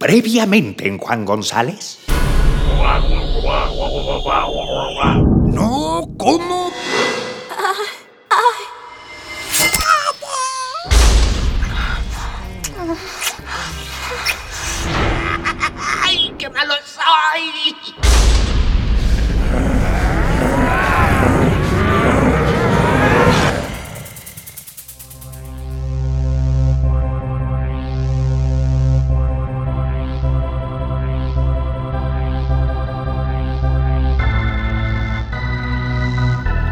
Previamente en Juan González. No, ¿cómo? ¡Ay, qué malo soy!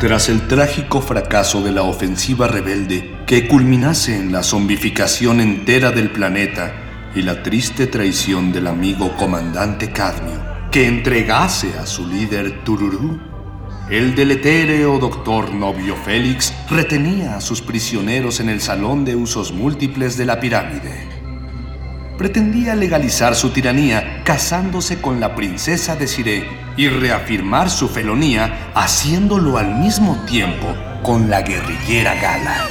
Tras el trágico fracaso de la ofensiva rebelde que culminase en la zombificación entera del planeta y la triste traición del amigo comandante Cadmio, que entregase a su líder Tururú, el deletéreo doctor Novio Félix retenía a sus prisioneros en el salón de usos múltiples de la pirámide. Pretendía legalizar su tiranía casándose con la princesa de Siré y reafirmar su felonía haciéndolo al mismo tiempo con la guerrillera Gala.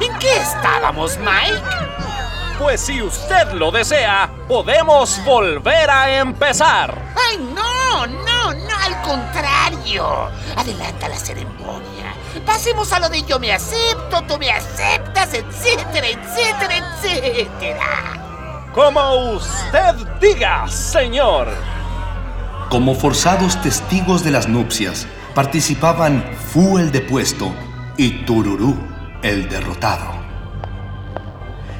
¿En qué estábamos, Mike? Pues si usted lo desea, podemos volver a empezar. ¡Ay, no! ¡No, no! ¡Al contrario! Adelanta la ceremonia. Pasemos a lo de yo me acepto, tú me aceptas, etcétera, etcétera, etcétera. Como usted diga, señor. Como forzados testigos de las nupcias, participaban Fu el depuesto y Tururú el derrotado.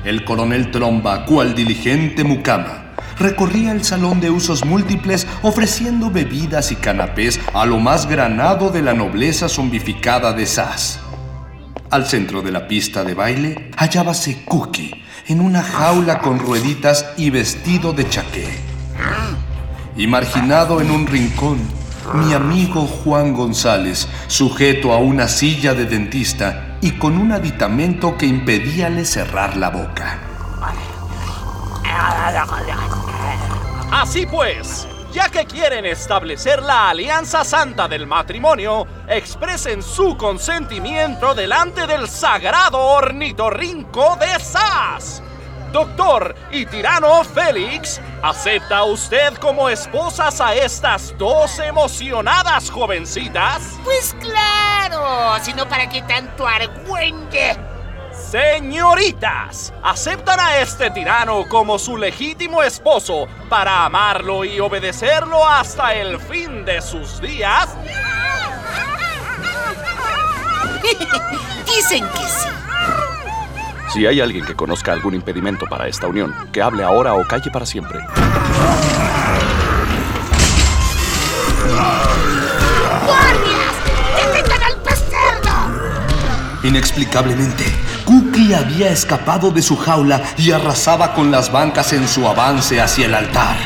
El coronel Tromba, cual diligente mucama, recorría el salón de usos múltiples ofreciendo bebidas y canapés a lo más granado de la nobleza zombificada de Sass. Al centro de la pista de baile hallábase Cookie en una jaula con rueditas y vestido de chaqué. Y marginado en un rincón, mi amigo Juan González, sujeto a una silla de dentista y con un aditamento que impedíale cerrar la boca. Así pues, ya que quieren establecer la alianza santa del matrimonio, expresen su consentimiento delante del sagrado ornitorrinco de Sas. Doctor y tirano Félix, ¿acepta usted como esposas a estas dos emocionadas jovencitas? Pues claro, sino para qué tanto argüente. Señoritas, ¿aceptan a este tirano como su legítimo esposo para amarlo y obedecerlo hasta el fin de sus días? Dicen que sí. Si hay alguien que conozca algún impedimento para esta unión, que hable ahora o calle para siempre. ¡Guardias! ¡Detengan al pecerdo! Inexplicablemente, Cookie había escapado de su jaula y arrasaba con las bancas en su avance hacia el altar.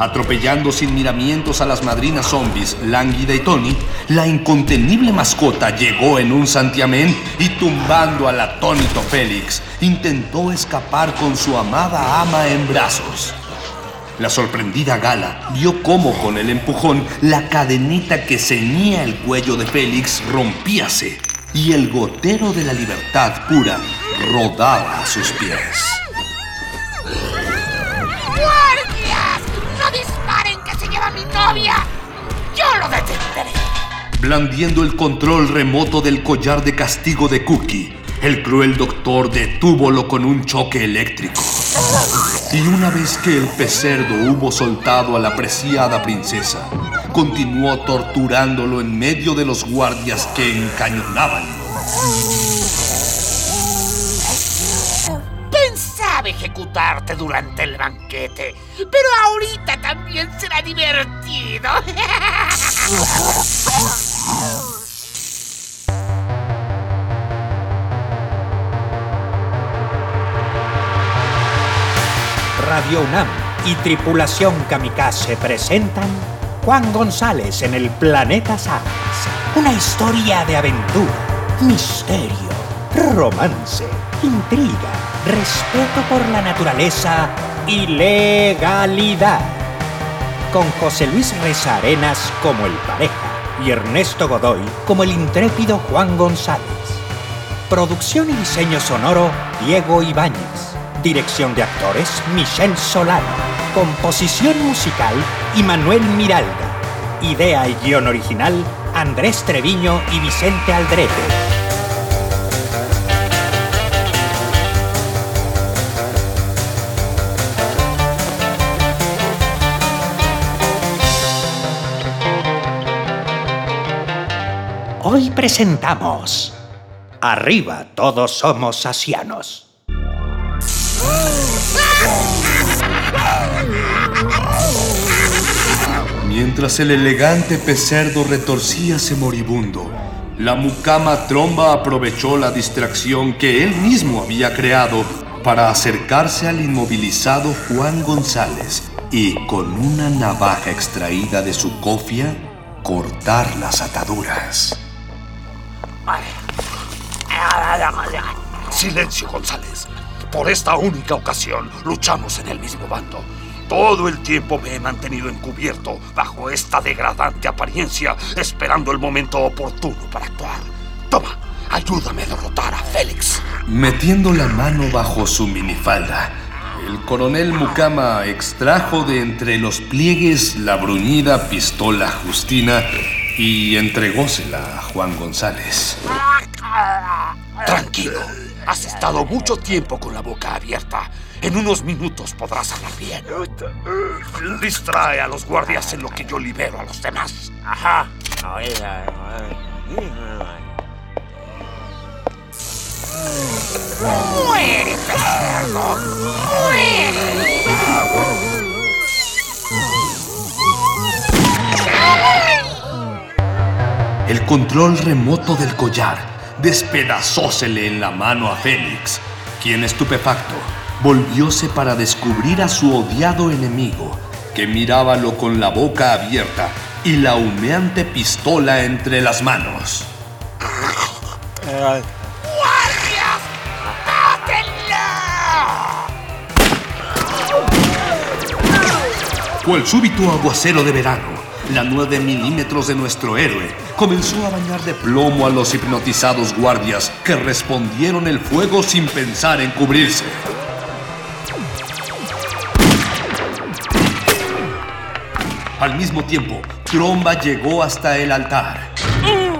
Atropellando sin miramientos a las madrinas zombies, Lánguida y Tony, la incontenible mascota llegó en un santiamén y tumbando al atónito Félix, intentó escapar con su amada ama en brazos. La sorprendida Gala vio cómo con el empujón la cadenita que ceñía el cuello de Félix rompíase y el gotero de la libertad pura rodaba a sus pies. ¡Guardias! ¡No disparen que se lleva mi novia! ¡Yo lo detendré! Blandiendo el control remoto del collar de castigo de Cookie, el cruel doctor detúvolo con un choque eléctrico. Y una vez que el pecerdo hubo soltado a la preciada princesa, continuó torturándolo en medio de los guardias que encañonaban. Pensaba ejecutarte durante el banquete, pero ahorita también será divertido. Y Tripulación Kamikaze presentan Juan González en el planeta Sagas. Una historia de aventura, misterio, romance, intriga, respeto por la naturaleza y legalidad. Con José Luis Reza Arenas como el pareja y Ernesto Godoy como el intrépido Juan González. Producción y diseño sonoro Diego Ibáñez. Dirección de actores, Michelle Solano. Composición musical, Manuel Miralda. Idea y guion original, Andrés Treviño y Vicente Aldrete. Hoy presentamos Arriba todos somos asianos. Mientras el elegante pecerdo retorcíase moribundo, la mucama tromba aprovechó la distracción que él mismo había creado para acercarse al inmovilizado Juan González y con una navaja extraída de su cofia cortar las ataduras. Silencio, González. Por esta única ocasión luchamos en el mismo bando. Todo el tiempo me he mantenido encubierto bajo esta degradante apariencia, esperando el momento oportuno para actuar. Toma, ayúdame a derrotar a Félix. Metiendo la mano bajo su minifalda, el coronel Mucama extrajo de entre los pliegues la bruñida pistola Justina y entregósela a Juan González. Tranquilo, has estado mucho tiempo con la boca abierta. En unos minutos podrás hablar bien. Distrae a los guardias en lo que yo libero a los demás. Ajá. ¡Muere, ¡Muere! El control remoto del collar despedazósele en la mano a Félix, quien estupefacto volvióse para descubrir a su odiado enemigo, que mirábalo con la boca abierta y la humeante pistola entre las manos. ¡Guardias! Fue el súbito aguacero de verano la 9 milímetros de nuestro héroe comenzó a bañar de plomo a los hipnotizados guardias que respondieron el fuego sin pensar en cubrirse. Al mismo tiempo, Tromba llegó hasta el altar.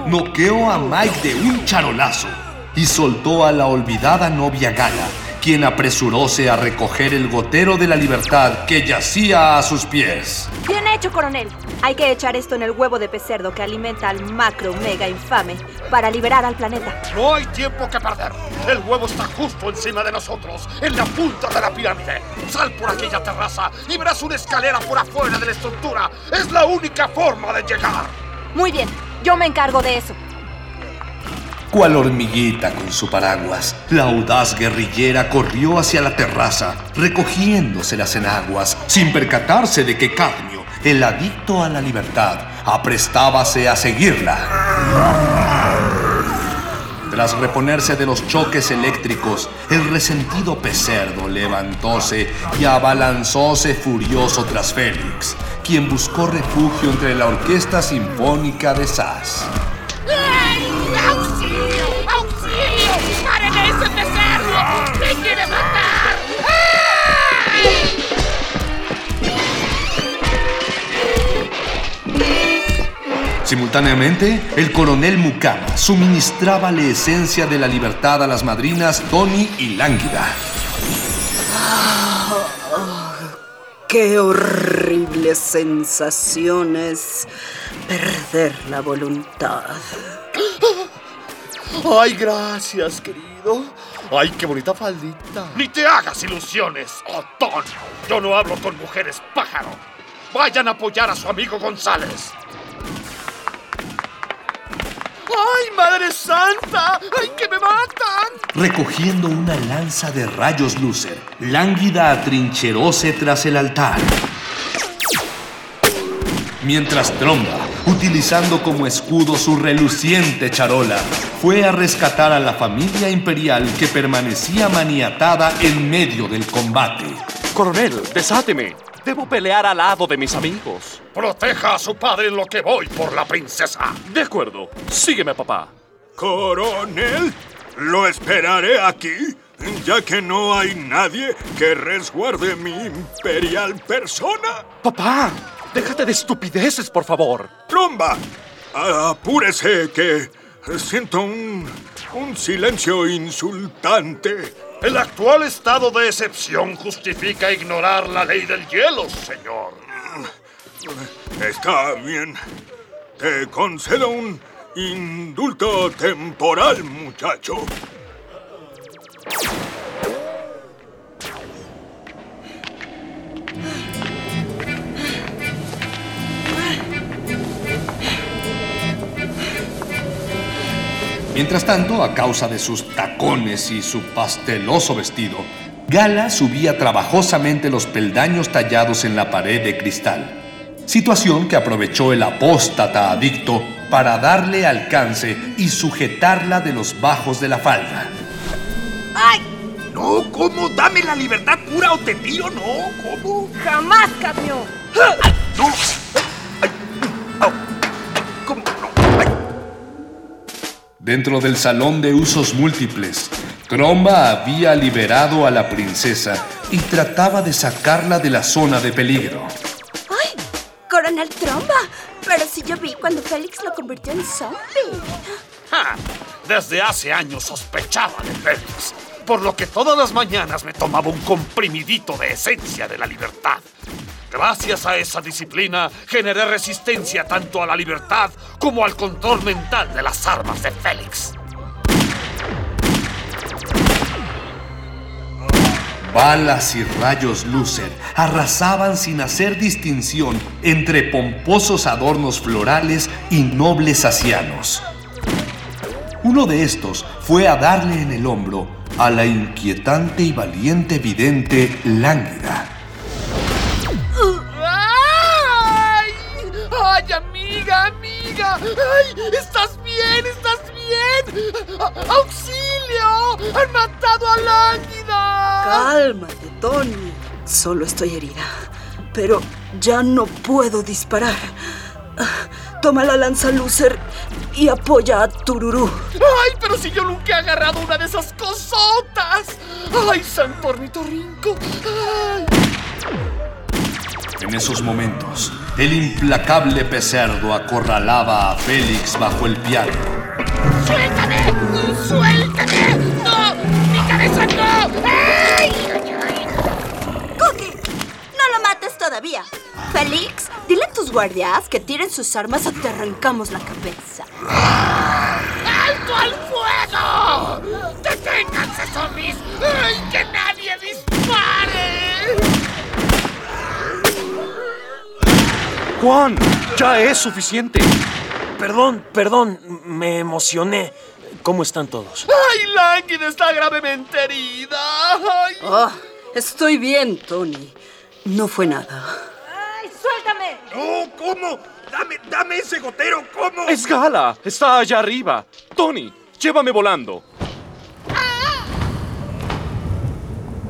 Noqueó a Mike de un charolazo y soltó a la olvidada novia Gala, quien apresuróse a recoger el gotero de la libertad que yacía a sus pies. Bien hecho, coronel. Hay que echar esto en el huevo de pecerdo que alimenta al macro mega infame para liberar al planeta. No hay tiempo que perder. El huevo está justo encima de nosotros, en la punta de la pirámide. Sal por aquella terraza y verás una escalera por afuera de la estructura. Es la única forma de llegar. Muy bien, yo me encargo de eso. Cual hormiguita con su paraguas, la audaz guerrillera corrió hacia la terraza, recogiéndose las enaguas, sin percatarse de que Cadmio, el adicto a la libertad, aprestábase a seguirla. Tras reponerse de los choques eléctricos, el resentido pecerdo levantóse y abalanzóse furioso tras Félix, quien buscó refugio entre la orquesta sinfónica de Sass. Simultáneamente, el coronel Mukama suministraba la esencia de la libertad a las madrinas Tony y Lánguida. ¡Qué horribles sensaciones perder la voluntad! ¡Ay, gracias, querido! ¡Ay, qué bonita faldita! ¡Ni te hagas ilusiones, Otón! Yo no hablo con mujeres pájaro. Vayan a apoyar a su amigo González. ¡Ay, Madre Santa! ¡Ay, que me matan! Recogiendo una lanza de rayos lucer, Lánguida atrincheróse tras el altar. Mientras Tromba, utilizando como escudo su reluciente charola, fue a rescatar a la familia imperial que permanecía maniatada en medio del combate. Coronel, desáteme. Debo pelear al lado de mis amigos. Proteja a su padre en lo que voy por la princesa. De acuerdo. Sígueme, papá. Coronel, Lo esperaré aquí, ya que no hay nadie que resguarde mi imperial persona. Papá, déjate de estupideces, por favor. Tromba, apúrese que siento un, un silencio insultante. El actual estado de excepción justifica ignorar la ley del hielo, señor. Está bien. Te concedo un indulto temporal, muchacho. Mientras tanto, a causa de sus tacones y su pasteloso vestido, Gala subía trabajosamente los peldaños tallados en la pared de cristal. Situación que aprovechó el apóstata adicto para darle alcance y sujetarla de los bajos de la falda. ¡Ay! No, ¿cómo? Dame la libertad pura o te tiro, no, ¿cómo? ¡Jamás, Cadmio! ¡Ay, no! Dentro del salón de usos múltiples, Tromba había liberado a la princesa y trataba de sacarla de la zona de peligro. ¡Ay! ¡Coronel Tromba! Pero si yo vi cuando Félix lo convirtió en zombie. Ja, Desde hace años sospechaba de Félix, por lo que todas las mañanas me tomaba un comprimidito de esencia de la libertad. Gracias a esa disciplina generé resistencia tanto a la libertad como al control mental de las armas de Félix. Balas y rayos Lucer arrasaban sin hacer distinción entre pomposos adornos florales y nobles asianos. Uno de estos fue a darle en el hombro a la inquietante y valiente vidente Lánguida. ¡Ay! ¿Estás bien? ¿Estás bien? ¡A- ¡Auxilio! ¡Han matado a Lánguida! Cálmate, Tony. Solo estoy herida. Pero ya no puedo disparar. Toma la lanza Lucer y apoya a Tururú. ¡Ay, pero si yo nunca he agarrado una de esas cosotas! ¡Ay, santo ornitorrinco! ¡Ay! En esos momentos, el implacable pecerdo acorralaba a Félix bajo el piano. ¡Suéltame! ¡Suéltame! ¡No! ¡Mi cabeza no! ¡Ay! ¡Cookie! ¡No lo mates todavía! Félix, dile a tus guardias que tiren sus armas o te arrancamos la cabeza. ¡Alto al fuego! ¡Deténganse, zombies! ¡Ay, que nadie dispare! Juan, ya es suficiente. Perdón, perdón, me emocioné. ¿Cómo están todos? ¡Ay, Lánguida está gravemente herida! ¡Ay! Oh, estoy bien, Tony. No fue nada. ¡Ay, suéltame! ¡No! ¿Cómo? ¡Dame, dame ese gotero! ¿Cómo? Es Gala, está allá arriba. Tony, llévame volando.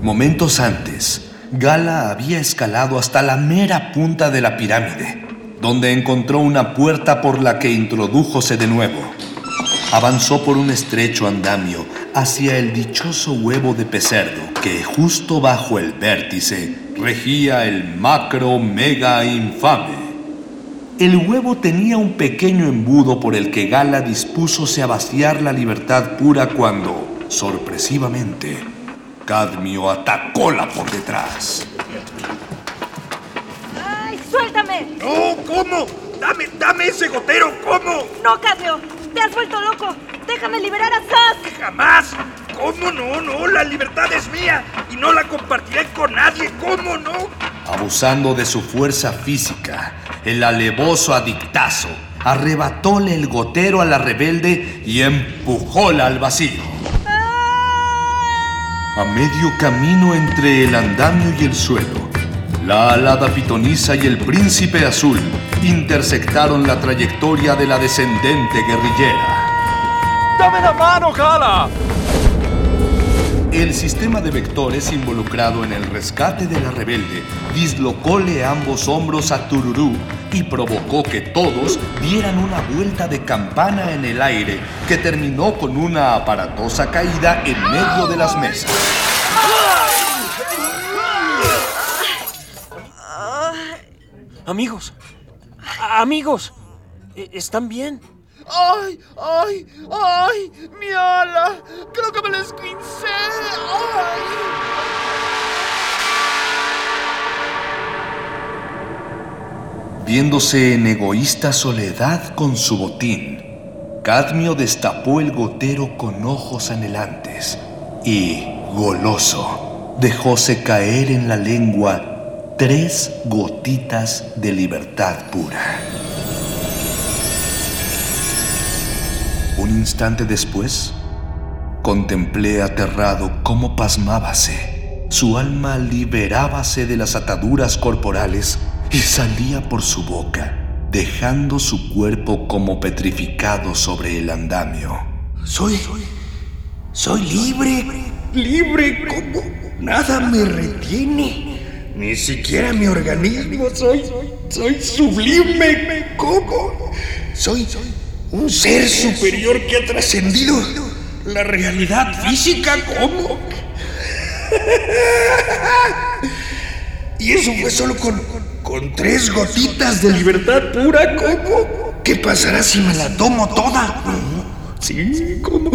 Momentos antes, Gala había escalado hasta la mera punta de la pirámide, donde encontró una puerta por la que introdújose de nuevo. Avanzó por un estrecho andamio hacia el dichoso huevo de pecerdo que justo bajo el vértice regía el macro mega infame. El huevo tenía un pequeño embudo por el que Gala dispúsose a vaciar la libertad pura cuando, sorpresivamente, Cadmio atacóla por detrás. ¡Ay, suéltame! ¡No! ¿Cómo? ¡Dame, dame ese gotero! ¿Cómo? ¡No, Cadmio! ¡Te has vuelto loco! ¡Déjame liberar a Sass! ¡Jamás! ¿Cómo no? No, la libertad es mía y no la compartiré con nadie. ¿Cómo no? Abusando de su fuerza física, el alevoso adictazo arrebatóle el gotero a la rebelde y empujóla al vacío. A medio camino entre el andamio y el suelo, la alada pitonisa y el príncipe azul intersectaron la trayectoria de la descendente guerrillera. ¡Dame la mano, Gala! El sistema de vectores involucrado en el rescate de la rebelde dislocóle ambos hombros a Tururú y provocó que todos dieran una vuelta de campana en el aire que terminó con una aparatosa caída en medio de las mesas. Amigos, amigos, ¿e-, ¿están bien? ¡Ay! ¡Ay! ¡Ay! ¡Mi ala! Creo que me la esquincé. ¡Ay! Viéndose en egoísta soledad con su botín, Cadmio destapó el gotero con ojos anhelantes y, goloso, dejóse caer en la lengua tres gotitas de libertad pura. Un instante después, contemplé aterrado cómo pasmábase. Su alma liberábase de las ataduras corporales y salía por su boca, dejando su cuerpo como petrificado sobre el andamio. Soy. Soy libre. Libre como nada me retiene. Ni siquiera mi organismo. Soy. Soy sublime. ¿Cómo? Soy. Un ser superior que ha trascendido la realidad física. ¿Cómo? Y eso fue solo con, con tres gotitas de libertad pura. ¿Cómo? ¿Qué pasará si me la tomo toda? Sí, ¿cómo?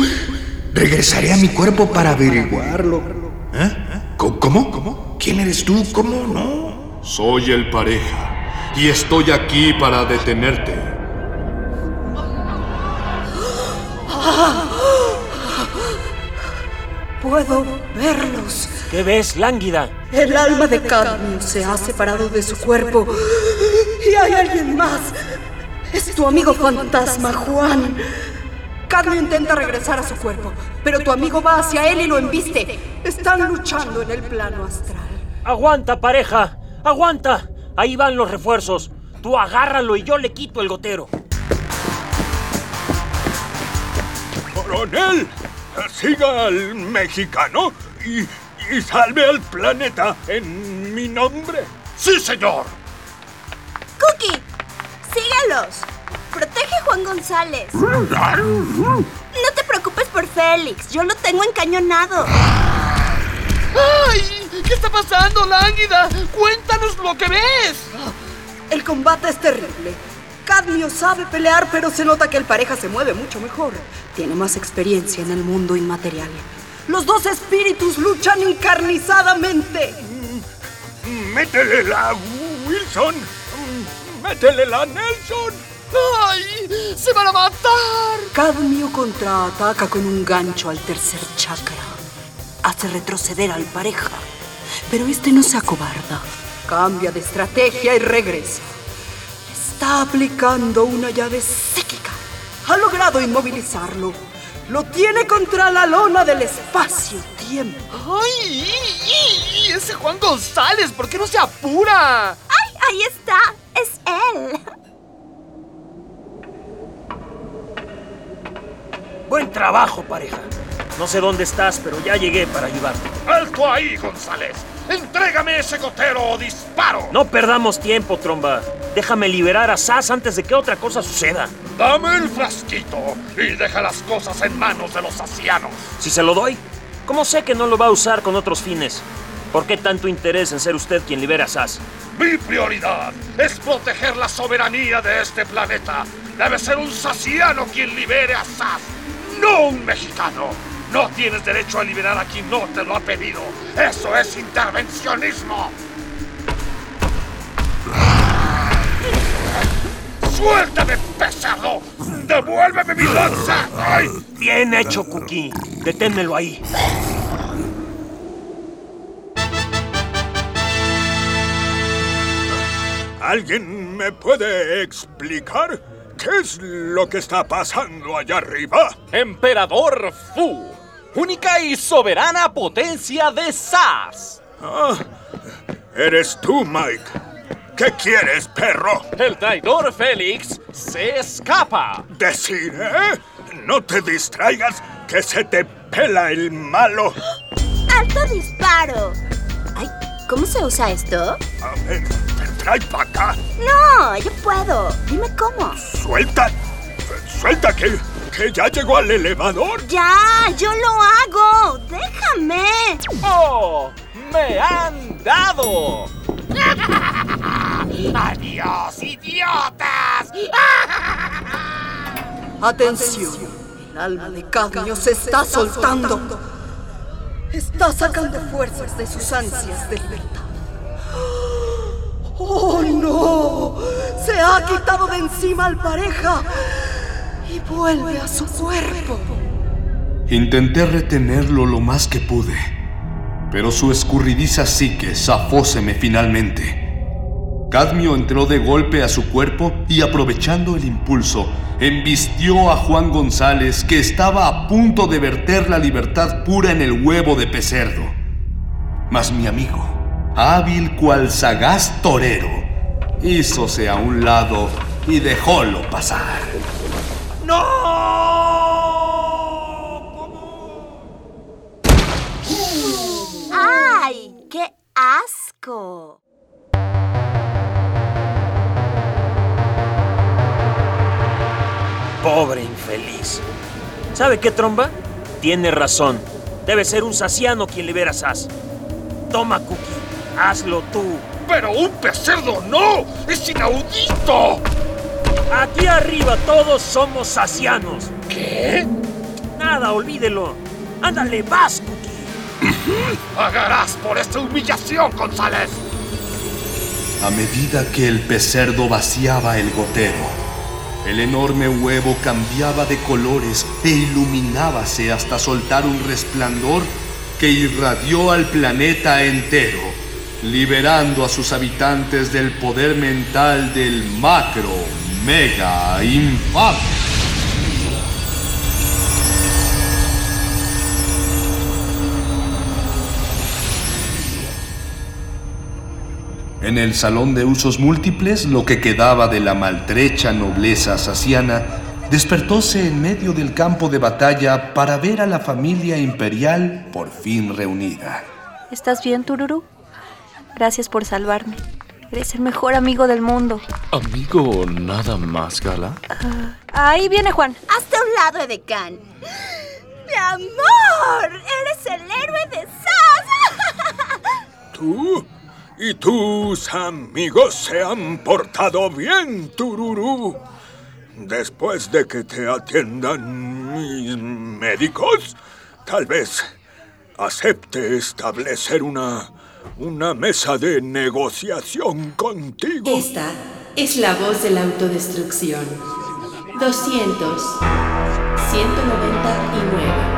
Regresaré a mi cuerpo para averiguarlo. ¿Eh? ¿Cómo? ¿Cómo? ¿Quién eres tú? ¿Cómo no? Soy el pareja y estoy aquí para detenerte. Puedo verlos. ¿Qué ves, lánguida? El alma de Cadmio se ha separado de su cuerpo. Y hay alguien más. Es tu amigo fantasma, Juan. Cadmio intenta regresar a su cuerpo, pero tu amigo va hacia él y lo embiste. Están luchando en el plano astral. Aguanta, pareja. Aguanta. Ahí van los refuerzos. Tú agárralo y yo le quito el gotero. Coronel, siga al mexicano y, y salve al planeta en mi nombre. ¡Sí, señor! Cookie, sígalos. Protege a Juan González. No te preocupes por Félix, yo lo tengo encañonado. ¡Ay! ¿Qué está pasando, Lánguida? Cuéntanos lo que ves. El combate es terrible. Cadmio sabe pelear, pero se nota que el pareja se mueve mucho mejor. Tiene más experiencia en el mundo inmaterial. Los dos espíritus luchan encarnizadamente. Métele la Wilson. Métele la Nelson. ¡Ay! ¡Se van a matar! Cadmio contraataca con un gancho al tercer chakra. Hace retroceder al pareja. Pero este no se acobarda. Cambia de estrategia y regresa. Está aplicando una llave psíquica. Ha logrado inmovilizarlo. Lo tiene contra la lona del espacio-tiempo. ¡Ay! y- y ese Juan González! ¿Por qué no se apura? ¡Ay, ahí está! Es él. Buen trabajo, pareja. No sé dónde estás, pero ya llegué para ayudarte. ¡Alto ahí, González! ¡Entrégame ese gotero o disparo! No perdamos tiempo, tromba. Déjame liberar a Sass antes de que otra cosa suceda. Dame el frasquito y deja las cosas en manos de los asianos. Si se lo doy, ¿cómo sé que no lo va a usar con otros fines? ¿Por qué tanto interés en ser usted quien libera a Sass? Mi prioridad es proteger la soberanía de este planeta. Debe ser un saciano quien libere a Sas, no un mexicano. No tienes derecho a liberar a quien no te lo ha pedido. Eso es intervencionismo. ¡Suéltame, pesado! ¡Devuélveme mi lanza! ¡Ay! Bien hecho, Cookie. Deténmelo ahí. ¿Alguien me puede explicar qué es lo que está pasando allá arriba? Emperador Fu, única y soberana potencia de Sass. Ah, eres tú, Mike. ¿Qué quieres, perro? El traidor Félix se escapa. ¿Decir, eh? No te distraigas, que se te pela el malo. ¡Alto disparo! Ay, ¿cómo se usa esto? A ver, trae para acá. No, yo puedo. Dime cómo. Suelta. Suelta que, que ya llegó al elevador. Ya, yo lo hago. Déjame. ¡Oh! ¡Me han dado! ¡Adiós, idiotas! Atención. El alma de Cadmio se está soltando. Está sacando fuerzas de sus ansias de libertad. ¡Oh, no! Se ha quitado de encima al pareja y vuelve a su cuerpo. Intenté retenerlo lo más que pude, pero su escurridiza psique zafóseme finalmente. Cadmio entró de golpe a su cuerpo y aprovechando el impulso, embistió a Juan González que estaba a punto de verter la libertad pura en el huevo de pecerdo. Mas mi amigo, hábil cual sagaz torero, hízose a un lado y dejólo pasar. ¡Ay! ¡Qué asco! Pobre infeliz. ¿Sabe qué, Tromba? Tiene razón. Debe ser un saciano quien libera a Sas. Toma, Cookie. Hazlo tú. ¡Pero un pecerdo no! ¡Es inaudito! Aquí arriba todos somos sacianos. ¿Qué? Nada, olvídelo. Ándale, vas, Cookie. ¡Pagarás por esta humillación, González! A medida que el pecerdo vaciaba el gotero, el enorme huevo cambiaba de colores e iluminábase hasta soltar un resplandor que irradió al planeta entero, liberando a sus habitantes del poder mental del macro mega infame. En el salón de usos múltiples, lo que quedaba de la maltrecha nobleza saciana despertóse en medio del campo de batalla para ver a la familia imperial por fin reunida. ¿Estás bien, Tururu? Gracias por salvarme. Eres el mejor amigo del mundo. Amigo, nada más, Gala. Ahí viene Juan. Hasta un lado, Edecán. ¡Mi amor! ¡Eres el héroe de Sas! ¿Tú? ¿Y tus amigos se han portado bien, Tururú? Después de que te atiendan mis médicos, tal vez acepte establecer una, una mesa de negociación contigo. Esta es la voz de la autodestrucción. 200, 199,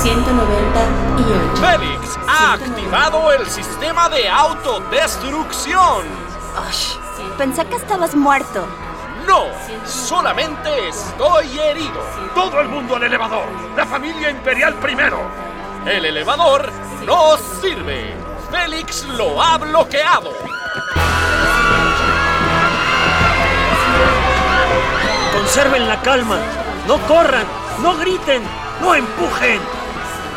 198. Félix ha activado el sistema de autodestrucción. Pensé que estabas muerto. No, solamente estoy herido. ¡Todo el mundo al elevador! ¡La familia imperial primero! El elevador no sirve. Félix lo ha bloqueado. Conserven la calma. No corran. No griten. No empujen.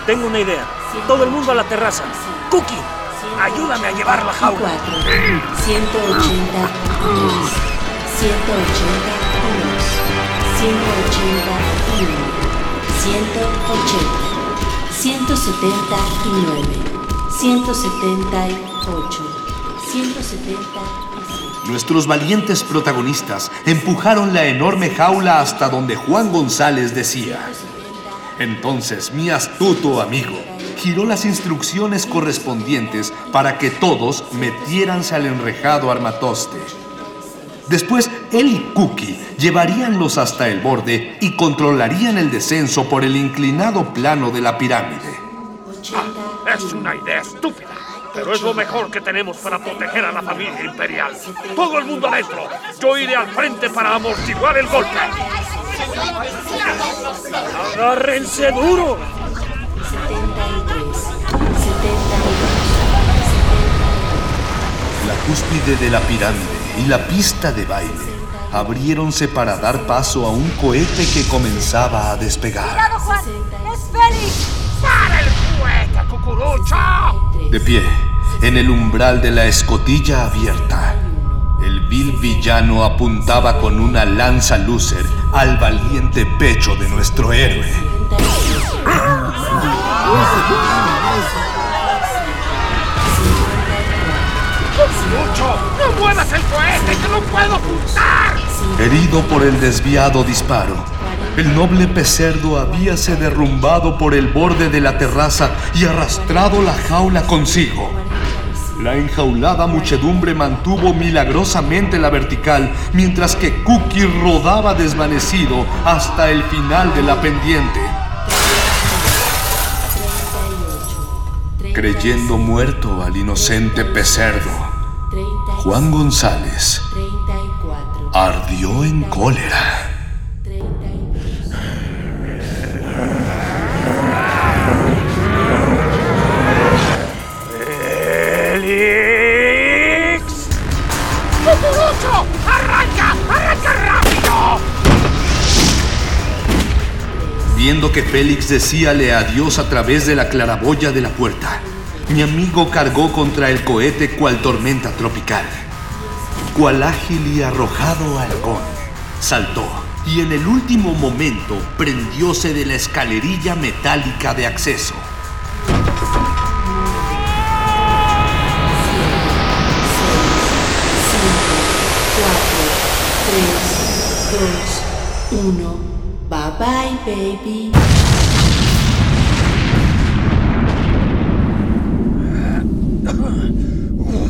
Tengo una idea. Todo el mundo a la terraza. Cookie, ayúdame a llevar la jaula. 182, 182, 181, 180, 179, 178, 175. Nuestros valientes protagonistas empujaron la enorme jaula hasta donde Juan González decía. Entonces mi astuto amigo giró las instrucciones correspondientes para que todos metiéranse al enrejado armatoste. Después, él y Cookie llevaríanlos hasta el borde y controlarían el descenso por el inclinado plano de la pirámide. Es una idea estúpida, pero es lo mejor que tenemos para proteger a la familia imperial. Todo el mundo adentro. Yo iré al frente para amortiguar el golpe. ¡Agárrense duro! 73, 72, La cúspide de la pirámide y la pista de baile abriéronse para dar paso a un cohete que comenzaba a despegar. ¡Cuidado, Juan! ¡Es Félix! ¡Para el De pie, en el umbral de la escotilla abierta, el vil villano apuntaba con una lanza lúcer al valiente pecho de nuestro héroe. ¡No muevas el cohete, que no puedo apuntar! Herido por el desviado disparo, el noble pecerdo habíase derrumbado por el borde de la terraza y arrastrado la jaula consigo. La enjaulada muchedumbre mantuvo milagrosamente la vertical, mientras que Cookie rodaba desvanecido hasta el final de la pendiente. Creyendo muerto al inocente pecerdo, Juan González ardió en cólera. ¡Arranca! ¡Arranca rápido! Viendo que Félix decíale adiós a través de la claraboya de la puerta, mi amigo cargó contra el cohete cual tormenta tropical. Cual ágil y arrojado halcón, saltó y en el último momento prendióse de la escalerilla metálica de acceso. Tres, dos, uno. Bye bye, baby.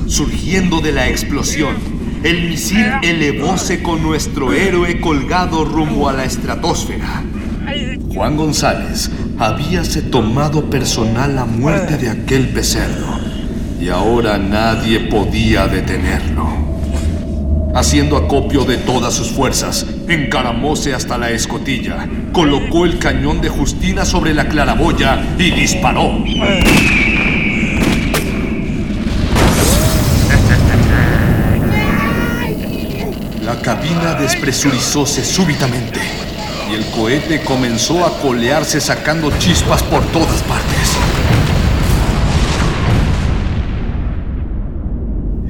Surgiendo de la explosión, el misil elevóse con nuestro héroe colgado rumbo a la estratosfera. Juan González habíase tomado personal la muerte de aquel becerro y ahora nadie podía detenerlo. Haciendo acopio de todas sus fuerzas, encaramóse hasta la escotilla, colocó el cañón de Justina sobre la claraboya y disparó. La cabina despresurizóse súbitamente y el cohete comenzó a colearse sacando chispas por todas partes.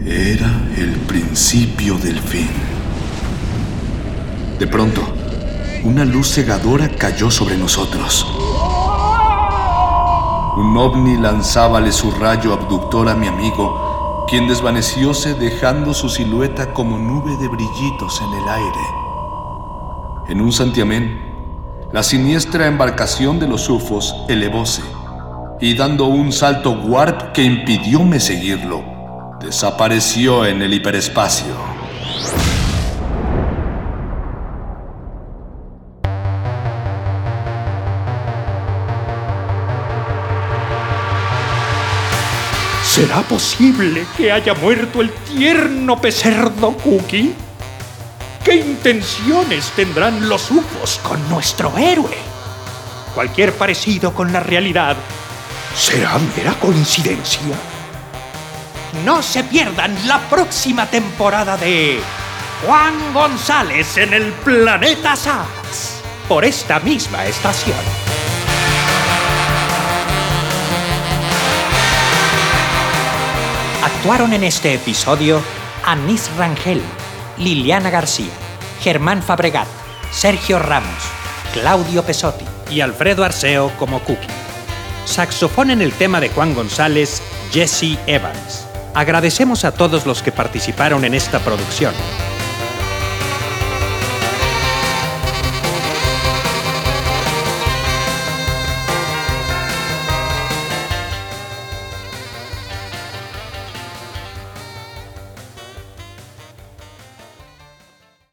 Era el principio del fin. De pronto, una luz cegadora cayó sobre nosotros. Un ovni lanzábale su rayo abductor a mi amigo, quien desvanecióse dejando su silueta como nube de brillitos en el aire. En un santiamén, la siniestra embarcación de los ufos elevóse y dando un salto warp que impidióme seguirlo, desapareció en el hiperespacio. ¿Será posible que haya muerto el tierno pecerdo Cookie? ¿Qué intenciones tendrán los UFOs con nuestro héroe? Cualquier parecido con la realidad será mera coincidencia. No se pierdan la próxima temporada de Juan González en el planeta SAS por esta misma estación. Actuaron en este episodio Anis Rangel, Liliana García, Germán Fabregat, Sergio Ramos, Claudio Pesotti y Alfredo Arceo como Cookie. Saxofón en el tema de Juan González, Jesse Evans. Agradecemos a todos los que participaron en esta producción.